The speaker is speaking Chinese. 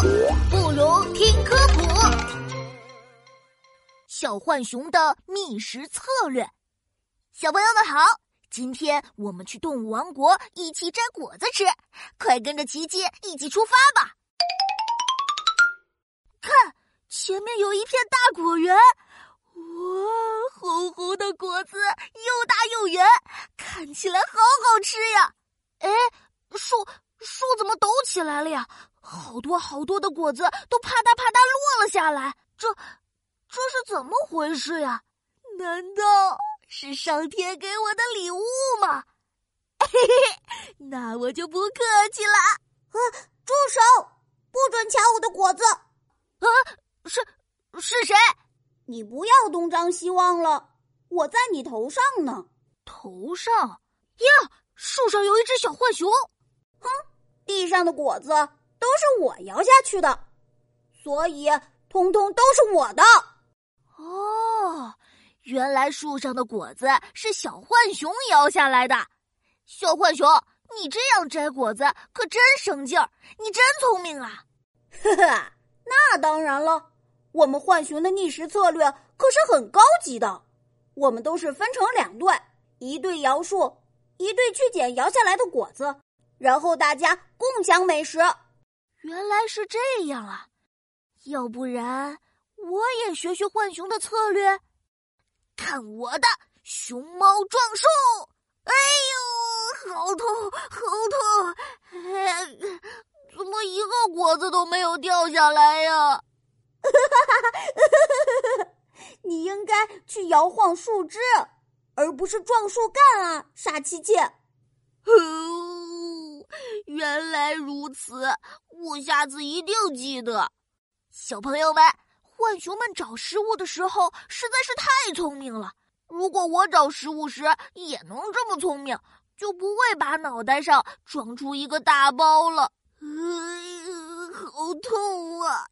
不如听科普。小浣熊的觅食策略，小朋友们好，今天我们去动物王国一起摘果子吃，快跟着琪琪一起出发吧！看，前面有一片大果园，哇，红红的果子又大又圆，看起来好好吃呀！哎，树树怎么抖起来了呀？好多好多的果子都啪嗒啪嗒落了下来，这。这是怎么回事呀？难道是上天给我的礼物吗？嘿嘿嘿，那我就不客气了。啊！住手！不准抢我的果子！啊！是是谁？你不要东张西望了，我在你头上呢。头上？呀！树上有一只小浣熊。哼！地上的果子都是我摇下去的，所以通通都是我的。哦，原来树上的果子是小浣熊摇下来的。小浣熊，你这样摘果子可真省劲儿，你真聪明啊！呵呵，那当然了，我们浣熊的觅食策略可是很高级的。我们都是分成两队，一队摇树，一队去捡摇下来的果子，然后大家共享美食。原来是这样啊，要不然。我也学学浣熊的策略，看我的熊猫撞树！哎呦，好痛，好痛！哎，怎么一个果子都没有掉下来呀？你应该去摇晃树枝，而不是撞树干啊，傻七七！哦，原来如此，我下次一定记得。小朋友们。浣熊们找食物的时候实在是太聪明了。如果我找食物时也能这么聪明，就不会把脑袋上撞出一个大包了。好痛啊！